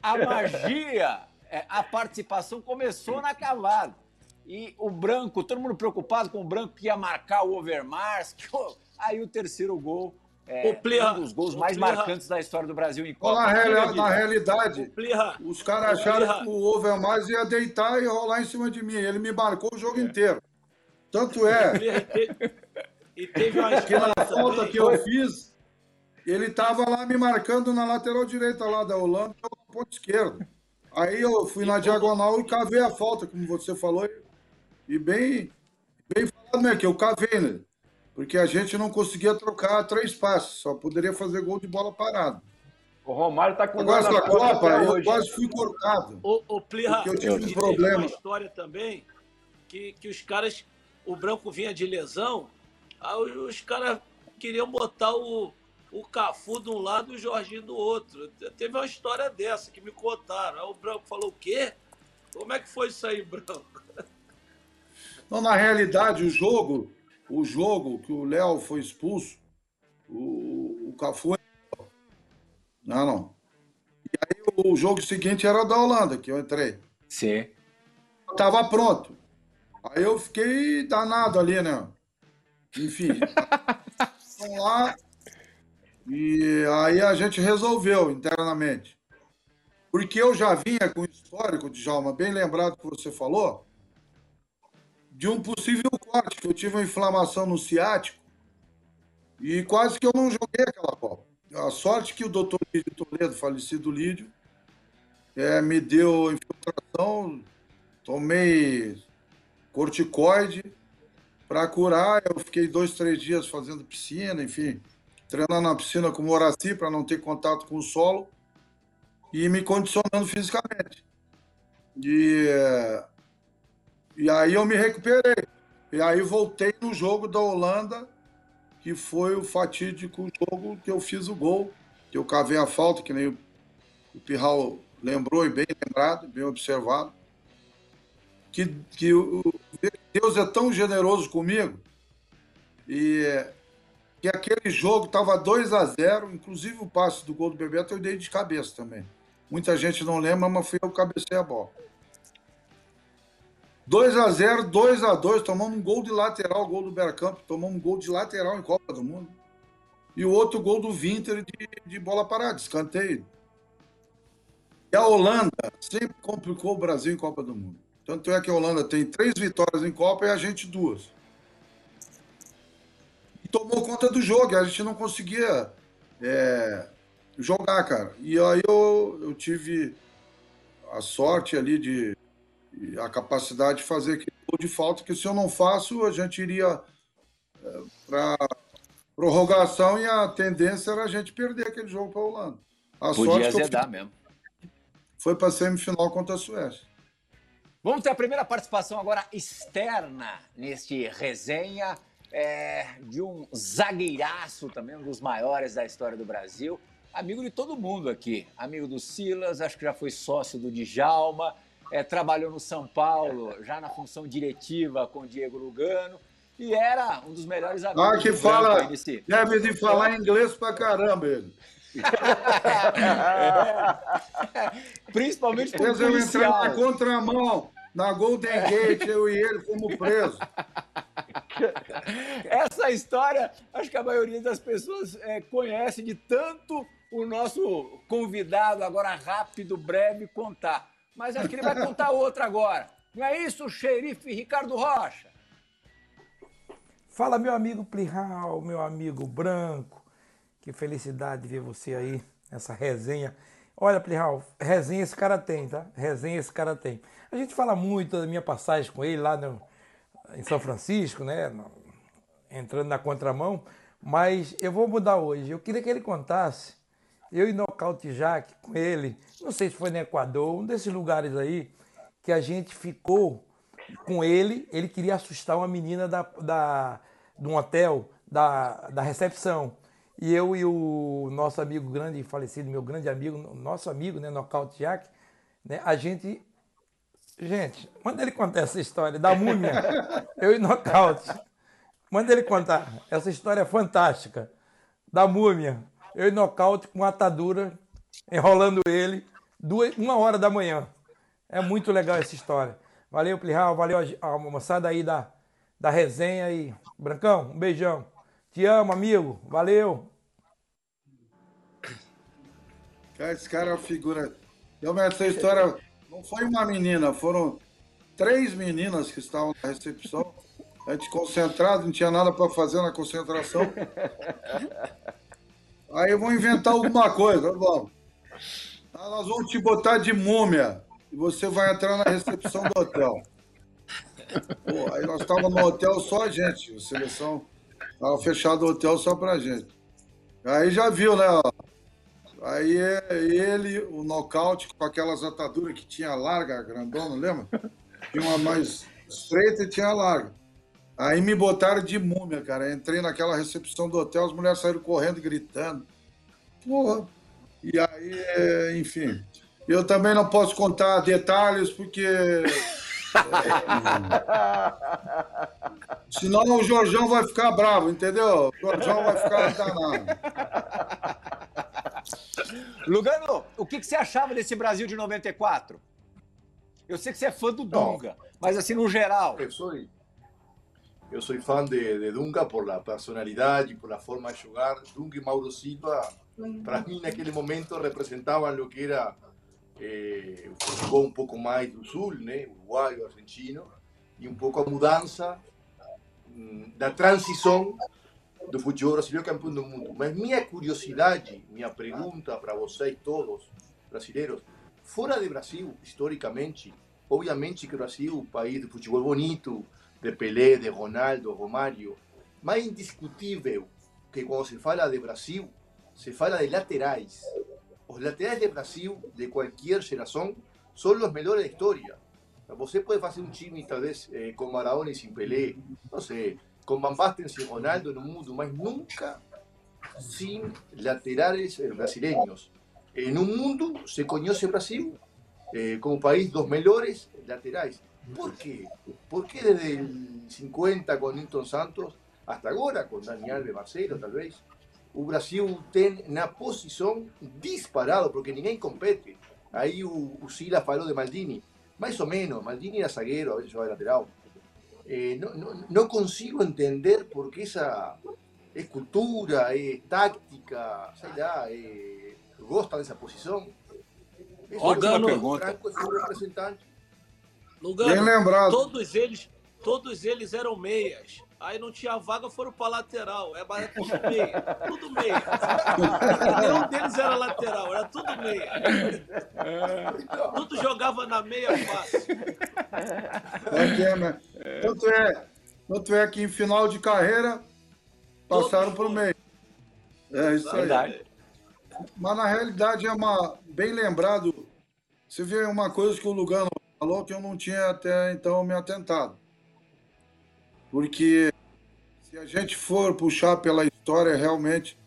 A, a magia, é, a participação começou na cavada. E o branco, todo mundo preocupado com o branco que ia marcar o Overmars. Aí o terceiro gol é, Plirra, um dos gols mais Plirra. marcantes da história do Brasil em Copa. Na, real, na realidade, os caras acharam que o Overmars ia deitar e rolar em cima de mim. Ele me marcou o jogo é. inteiro. Tanto é e teve uma que na falta que eu fiz, ele estava lá me marcando na lateral direita lá da Holanda, na ponta esquerda. Aí eu fui na diagonal e cavei a falta, como você falou, e bem, bem falado, né? Que eu cavei, né? Porque a gente não conseguia trocar três passes, só poderia fazer gol de bola parada. O Romário tá com Agora, essa Copa, eu hoje. quase fui cortado. O, o Plirra, eu tive um problema. uma história também que, que os caras, o Branco vinha de lesão, aí os caras queriam botar o, o Cafu de um lado e o Jorginho do outro. Teve uma história dessa que me contaram. Aí o Branco falou: o quê? Como é que foi isso aí, Branco? Não, na realidade, o jogo, o jogo que o Léo foi expulso, o, o Cafu. Não, não. E aí o jogo seguinte era da Holanda, que eu entrei. Sim. Eu tava pronto. Aí eu fiquei danado ali, né? Enfim. Lá. E aí a gente resolveu internamente. Porque eu já vinha com o histórico, Djalma, bem lembrado que você falou, de um possível corte, que eu tive uma inflamação no ciático e quase que eu não joguei aquela Copa. A sorte que o doutor Lídio Toledo, falecido Lídio, é, me deu infiltração, tomei corticoide para curar. Eu fiquei dois, três dias fazendo piscina, enfim, treinando na piscina com o Moraci para não ter contato com o solo e me condicionando fisicamente. E e aí eu me recuperei. E aí voltei no jogo da Holanda, que foi o fatídico jogo que eu fiz o gol, que eu cavei a falta, que nem o Pirral lembrou e bem lembrado, bem observado. Que, que Deus é tão generoso comigo e que aquele jogo estava 2 a 0 inclusive o passe do gol do Bebeto eu dei de cabeça também. Muita gente não lembra, mas eu que cabecei a bola. 2 a 0 2 a 2 tomamos um gol de lateral, gol do Bergkamp, tomamos um gol de lateral em Copa do Mundo. E o outro gol do Winter de, de bola parada, escanteio. E a Holanda sempre complicou o Brasil em Copa do Mundo. Tanto é que a Holanda tem três vitórias em Copa e a gente duas. E tomou conta do jogo, a gente não conseguia é, jogar, cara. E aí eu, eu tive a sorte ali de a capacidade de fazer aquele gol de falta, que se eu não faço, a gente iria é, para prorrogação e a tendência era a gente perder aquele jogo para a Holanda. A Podia azedar que... mesmo. foi para a semifinal contra a Suécia. Vamos ter a primeira participação agora externa neste resenha é, de um zagueiraço também, um dos maiores da história do Brasil. Amigo de todo mundo aqui. Amigo do Silas, acho que já foi sócio do Djalma, é, trabalhou no São Paulo, já na função diretiva com o Diego Lugano. E era um dos melhores amigos. Ah, que fala. Desse... Deve de falar inglês pra caramba ele. é. Principalmente por eu entrar na contramão, na Golden Gate, eu e ele fomos presos. Essa história, acho que a maioria das pessoas é, conhece de tanto o nosso convidado, agora rápido, breve, contar. Mas acho que ele vai contar outra agora. Não é isso, xerife Ricardo Rocha? Fala, meu amigo Plihal, meu amigo Branco. Que felicidade de ver você aí nessa resenha. Olha, Plihal, resenha esse cara tem, tá? Resenha esse cara tem. A gente fala muito da minha passagem com ele lá no, em São Francisco, né? Entrando na contramão, mas eu vou mudar hoje. Eu queria que ele contasse. Eu e Nocaute Jack com ele, não sei se foi no Equador, um desses lugares aí, que a gente ficou com ele. Ele queria assustar uma menina da, da, de um hotel, da, da recepção. E eu e o nosso amigo grande falecido, meu grande amigo, nosso amigo, né, Nocaute Jack, né, a gente Gente, manda ele contar essa história da múmia, eu e nocaute. Manda ele contar. Essa história é fantástica. Da múmia, eu nocaute com atadura, enrolando ele, duas, uma hora da manhã. É muito legal essa história. Valeu, Plihal, valeu a moçada aí da, da resenha e Brancão, um beijão. Te amo, amigo. Valeu. Esse cara é uma figura. Eu, essa história não foi uma menina, foram três meninas que estavam na recepção. A gente concentrado, não tinha nada para fazer na concentração. Aí vou inventar alguma coisa, vamos. Ah, nós vamos te botar de múmia e você vai entrar na recepção do hotel. Pô, aí nós estávamos no hotel só a gente, a seleção. Estava fechado o hotel só pra gente. Aí já viu, né? Aí ele, o nocaute com aquelas ataduras que tinha larga, grandona, lembra? Tinha uma mais estreita e tinha larga. Aí me botaram de múmia, cara. Entrei naquela recepção do hotel, as mulheres saíram correndo, gritando. Porra. E aí, enfim. Eu também não posso contar detalhes, porque. É, senão o Jorjão vai ficar bravo, entendeu? O Jorjão vai ficar danado. Lugano, o que, que você achava desse Brasil de 94? Eu sei que você é fã do Dunga, mas assim, no geral. Eu sou, eu sou fã de, de Dunga por a personalidade, por a forma de jogar. Dunga e Mauro Silva, para mim, naquele momento, representavam o que era eh, o futebol um pouco mais do sul, né? uruguaio, argentino, e um pouco a mudança mm, da transição do futebol brasileiro campeão do mundo. Mas minha curiosidade, minha pergunta para vocês todos, brasileiros, fora de Brasil, historicamente, obviamente que Brasil é um país de futebol bonito, de Pelé, de Ronaldo, Romário, mas indiscutível que quando se fala de Brasil, se fala de laterais. Os laterais de Brasil, de qualquer geração, são os melhores da história. Você pode fazer um time, talvez, eh, com Maradona e sem Pelé, não sei, con Van Basten y Ronaldo no mundo, mas nunca sin laterales eh, brasileños. En un mundo se conoce Brasil eh, como país dos mejores laterais. Por qué? ¿Por qué desde el 50 con Newton Santos hasta ahora con Dani Alves, Marcelo tal vez, o Brasil ten una posición disparado, porque ninguém compete. Aí o, o Silas falou de Maldini, más o menos, Maldini era zagueiro, a veces jogaba de lateral. Eh, no, no, no, consigo entender por qué esa escultura, es táctica, sei lá, eh, gosta dessa posição. Franco é representante. Lugano, Bem lembrado. Todos eles, todos eles eram meias. Aí não tinha vaga, foram para lateral. É, é tudo meia. Tudo meia. Nenhum deles era lateral, era tudo meia. Tudo jogava na meia fácil. É, né? tanto, é, tanto é que em final de carreira passaram para o meio. É isso aí. Mas na realidade é uma bem lembrado você vê uma coisa que o Lugano falou que eu não tinha até então me atentado. Porque se a gente for puxar pela história, realmente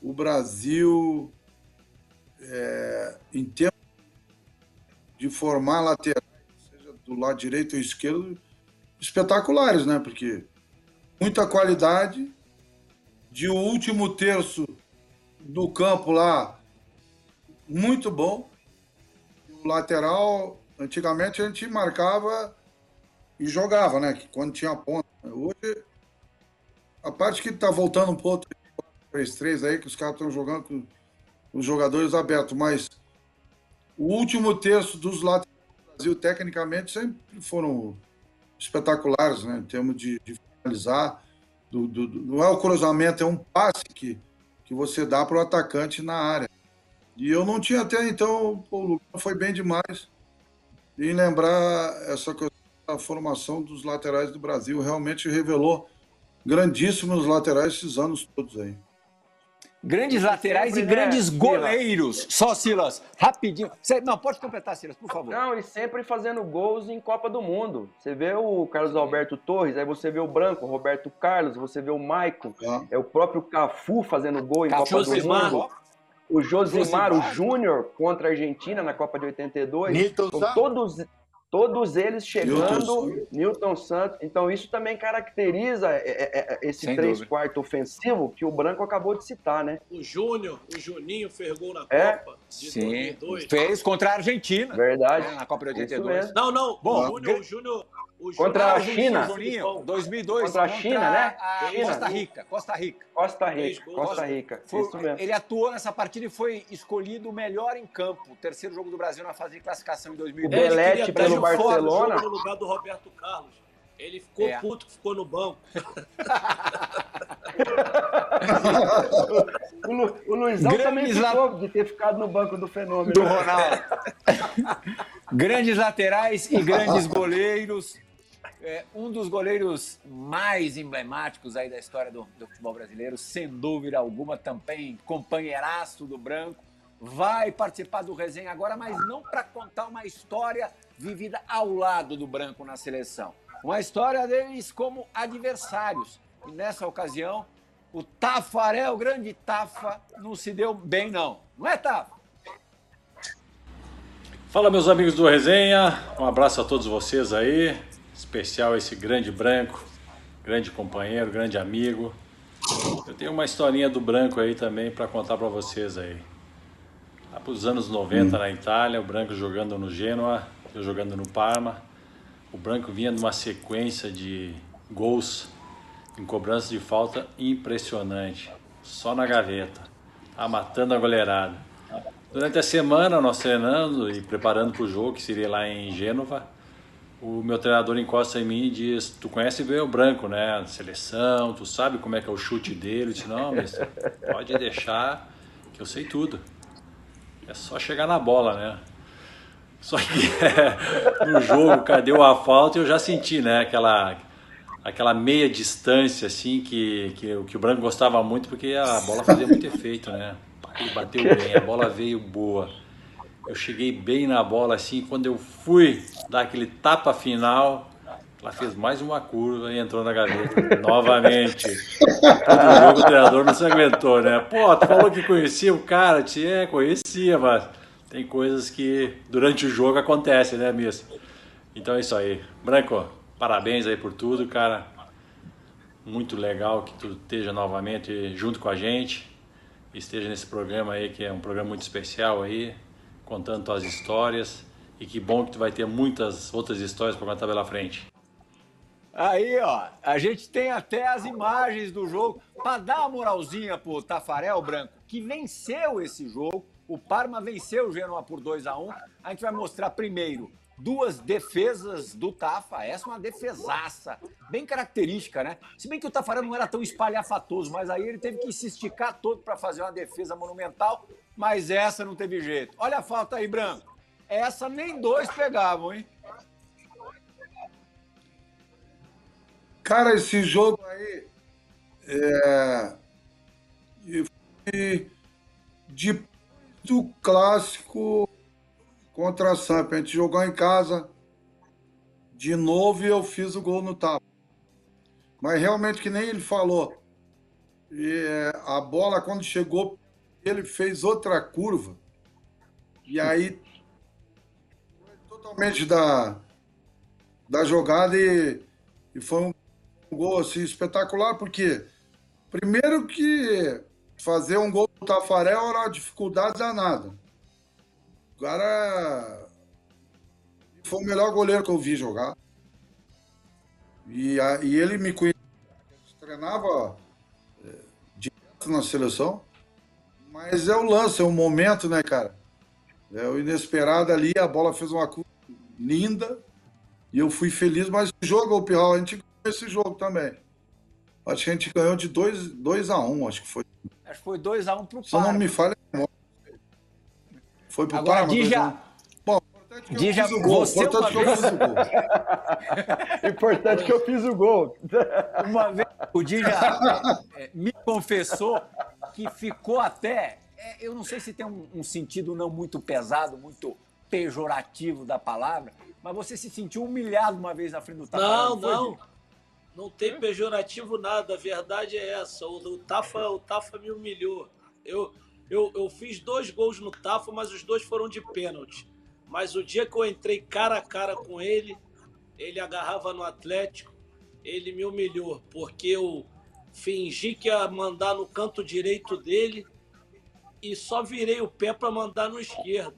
o Brasil, é, em termos de formar laterais, seja do lado direito ou esquerdo, espetaculares, né? Porque muita qualidade, de o último terço do campo lá, muito bom. O lateral, antigamente a gente marcava e jogava, né? Quando tinha ponta. Hoje, a parte que tá voltando um pouco 3-3 aí, que os caras estão jogando com os jogadores abertos, mas o último terço dos laterais do Brasil, tecnicamente, sempre foram espetaculares, né? Em termos de, de finalizar. Do, do, do, não é o cruzamento, é um passe que, que você dá para o atacante na área. E eu não tinha até então, o Lucas foi bem demais em lembrar essa coisa da formação dos laterais do Brasil. Realmente revelou grandíssimos laterais esses anos todos aí. Grandes laterais sempre, e grandes né, goleiros. Silas. Só, Silas, rapidinho. Não, pode completar, Silas, por favor. Não, e sempre fazendo gols em Copa do Mundo. Você vê o Carlos Alberto Torres, aí você vê o Branco, o Roberto Carlos, você vê o Maicon, ah. é o próprio Cafu fazendo gol em Cafu Copa do Mundo. O Josimar, o Júnior contra a Argentina na Copa de 82. Nilton então, todos, Todos eles chegando, Newton Santos. Então, isso também caracteriza é, é, é, esse Sem três quartos ofensivo que o Branco acabou de citar, né? O Júnior, o Juninho fez gol na é? Copa de Sim. 2002. Fez contra a Argentina. Verdade. na Copa de 82. Não, não. Bom, o Júnior, o Júnior contra a China. 2002. Contra a China, né? A China. Costa Rica. Costa Rica. Costa Rica. Costa Rica. Foi, Isso mesmo. Ele atuou nessa partida e foi escolhido o melhor em campo. O terceiro jogo do Brasil na fase de classificação em 2010. O Belete pelo Barcelona. no lugar do Roberto Carlos. Ele ficou é. puto que ficou no banco. o, Lu, o Luizão Grandes também ficou la... de ter ficado no banco do fenômeno. Do Ronaldo. grandes laterais e grandes goleiros. É, um dos goleiros mais emblemáticos aí da história do, do, futebol brasileiro, sem dúvida alguma, também companheiraço do Branco, vai participar do resenha agora, mas não para contar uma história vivida ao lado do Branco na seleção. Uma história deles como adversários. E nessa ocasião, o Tafarel, o grande Tafa, não se deu bem não. Não é, Tafa? Fala, meus amigos do Resenha. Um abraço a todos vocês aí especial esse grande branco, grande companheiro, grande amigo. Eu tenho uma historinha do branco aí também para contar para vocês aí. Lá para os anos 90 hum. na Itália, o branco jogando no Genoa, eu jogando no Parma. O branco vinha numa sequência de gols em cobrança de falta impressionante, só na gaveta, tá matando a goleirada. Durante a semana, nós treinando e preparando para o jogo, que seria lá em Gênova, o meu treinador encosta em mim e diz: Tu conhece bem o branco, né? Seleção, tu sabe como é que é o chute dele? Eu disse: Não, mas pode deixar que eu sei tudo. É só chegar na bola, né? Só que é, no jogo, deu a falta eu já senti, né? Aquela, aquela meia distância, assim, que, que, que o branco gostava muito porque a bola fazia muito efeito, né? Ele bateu bem, a bola veio boa. Eu cheguei bem na bola assim, quando eu fui dar aquele tapa final, ela fez mais uma curva e entrou na gaveta novamente. Todo jogo o treinador não se aguentou, né? Pô, tu falou que conhecia o cara, tinha, conhecia, mas tem coisas que durante o jogo acontecem, né, Miss? Então é isso aí. Branco, parabéns aí por tudo, cara. Muito legal que tu esteja novamente junto com a gente. Esteja nesse programa aí, que é um programa muito especial aí contando tuas histórias. E que bom que tu vai ter muitas outras histórias para contar pela frente. Aí, ó, a gente tem até as imagens do jogo para dar uma moralzinha pro Tafarel Branco, que venceu esse jogo. O Parma venceu o Genoa por 2 a 1 A gente vai mostrar primeiro duas defesas do Tafa. Essa é uma defesaça, bem característica, né? Se bem que o Tafarel não era tão espalhafatoso, mas aí ele teve que se esticar todo para fazer uma defesa monumental mas essa não teve jeito. Olha a falta aí, Branco. Essa nem dois pegavam, hein? Cara, esse jogo aí é, de do clássico contra a Samp. A gente jogou em casa de novo e eu fiz o gol no tapa. Mas realmente, que nem ele falou, é, a bola, quando chegou, ele fez outra curva. E aí, totalmente da, da jogada e, e foi um gol assim, espetacular, porque primeiro que fazer um gol do Tafarel era uma dificuldade danada. O cara foi o melhor goleiro que eu vi jogar. E, a, e ele me conhecia, treinava é, direto na seleção. Mas é o lance, é o momento, né, cara? É o inesperado ali, a bola fez uma curva linda e eu fui feliz, mas o jogo, o Pirral, a gente ganhou esse jogo também. Acho que a gente ganhou de 2 a 1 um, acho que foi. Acho que foi 2x1 um pro Só não me falha Foi pro Agora, Parma? Dija, Bom, importante que Dija, eu fiz o gol. você Importante uma que eu vez- fiz o gol. Importante que eu fiz o gol. Uma vez o Dija é, me confessou que ficou até. é, eu não sei se tem um, um sentido não muito pesado, muito pejorativo da palavra, mas você se sentiu humilhado uma vez na frente do Tafarel. Não, não. Dija? Não tem pejorativo nada. A verdade é essa. O, o, Tafa, o Tafa me humilhou. Eu, eu, eu fiz dois gols no Tafa, mas os dois foram de pênalti. Mas o dia que eu entrei cara a cara com ele, ele agarrava no Atlético, ele me humilhou, porque eu fingi que ia mandar no canto direito dele e só virei o pé para mandar no esquerdo.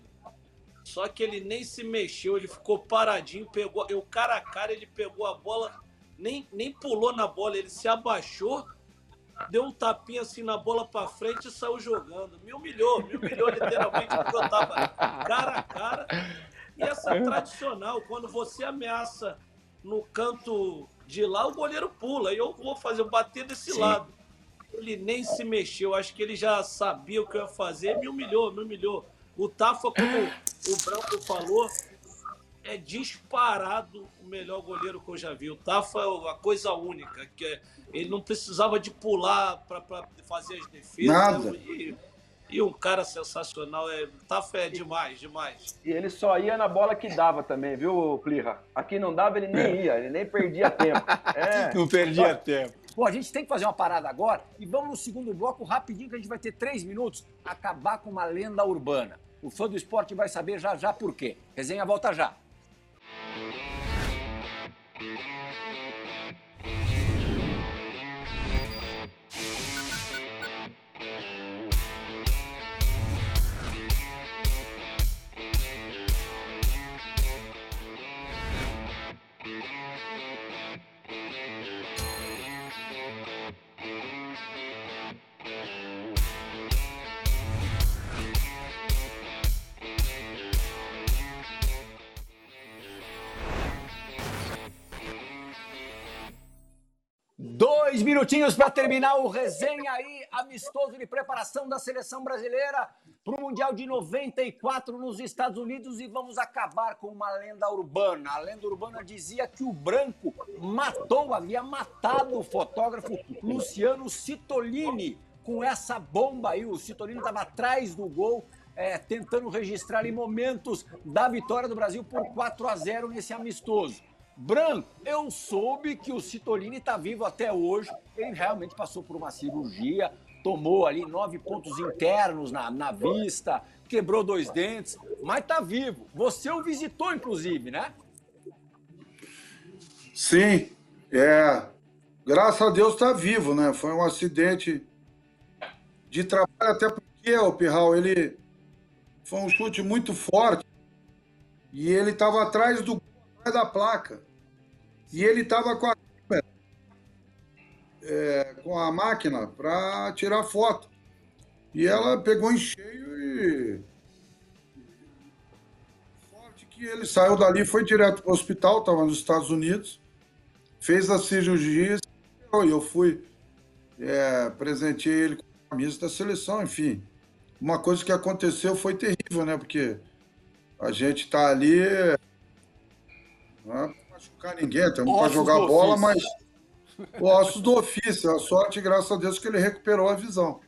Só que ele nem se mexeu, ele ficou paradinho, pegou, eu cara a cara, ele pegou a bola, nem, nem pulou na bola, ele se abaixou, deu um tapinha assim na bola para frente e saiu jogando. Me humilhou, me humilhou literalmente porque eu tava cara a cara. E essa tradicional, quando você ameaça no canto de lá, o goleiro pula. E eu vou fazer, eu bater desse Sim. lado. Ele nem se mexeu, acho que ele já sabia o que eu ia fazer, me humilhou, me humilhou. O Tafa, como o Branco falou, é disparado o melhor goleiro que eu já vi. O Tafa é uma coisa única, que é- ele não precisava de pular para fazer as defesas. Nada. E, e um cara sensacional. É, o Tafa é demais, demais. E ele só ia na bola que dava também, viu, Plirra? Aqui não dava, ele nem ia, ele nem perdia tempo. É. Não perdia tempo. Bom, a gente tem que fazer uma parada agora e vamos no segundo bloco rapidinho, que a gente vai ter três minutos, acabar com uma lenda urbana. O fã do esporte vai saber já já por quê. Resenha volta já. Minutinhos para terminar o resenha aí, amistoso de preparação da seleção brasileira para o Mundial de 94 nos Estados Unidos e vamos acabar com uma lenda urbana. A lenda urbana dizia que o branco matou, havia matado o fotógrafo Luciano Citolini com essa bomba aí. O Citolini estava atrás do gol, é, tentando registrar ali momentos da vitória do Brasil por 4 a 0 nesse amistoso. Branco, eu soube que o Citolini está vivo até hoje. Ele realmente passou por uma cirurgia, tomou ali nove pontos internos na, na vista, quebrou dois dentes, mas está vivo. Você o visitou, inclusive, né? Sim, é. Graças a Deus está vivo, né? Foi um acidente de trabalho, até porque o Pirral, ele foi um chute muito forte e ele estava atrás do atrás da placa. E ele estava com a câmera, é, com a máquina para tirar foto. E ela pegou em cheio e forte que ele saiu dali, foi direto para o hospital, estava nos Estados Unidos, fez a cirurgia e eu fui, é, ele com a camisa da seleção, enfim. Uma coisa que aconteceu foi terrível, né? Porque a gente está ali não é pra machucar ninguém, estamos para jogar bola, ofício. mas ossos do ofício. A sorte, graças a Deus, que ele recuperou a visão.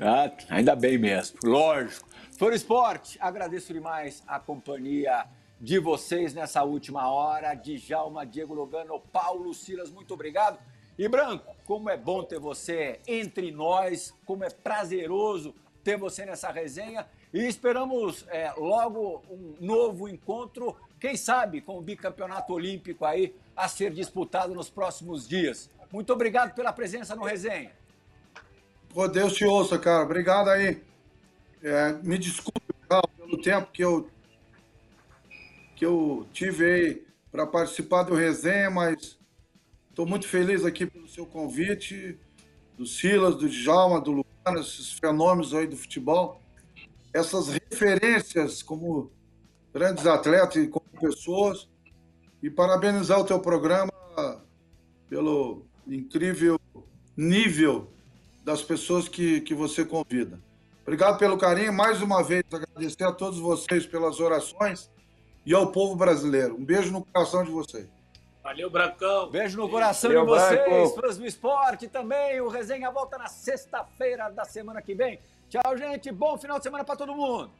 Ah, ainda bem mesmo, lógico. Foro Esporte, agradeço demais a companhia de vocês nessa última hora. Djalma, Diego Logano, Paulo Silas, muito obrigado. E Branco, como é bom ter você entre nós, como é prazeroso ter você nessa resenha. E esperamos é, logo um novo encontro, quem sabe com o bicampeonato olímpico aí a ser disputado nos próximos dias. Muito obrigado pela presença no resenha. Pô, Deus te ouça, cara. Obrigado aí. É, me desculpe pelo tempo que eu que eu tive aí para participar do resenha, mas estou muito feliz aqui pelo seu convite, do Silas, do Djalma, do Luciano, esses fenômenos aí do futebol, essas referências como grandes atletas e como pessoas, e parabenizar o teu programa pelo incrível nível das pessoas que, que você convida. Obrigado pelo carinho. Mais uma vez, agradecer a todos vocês pelas orações e ao povo brasileiro. Um beijo no coração de vocês. Valeu, Brancão. Beijo no coração Valeu, de vocês, fãs do esporte também. O Resenha volta na sexta-feira da semana que vem. Tchau, gente. Bom final de semana para todo mundo.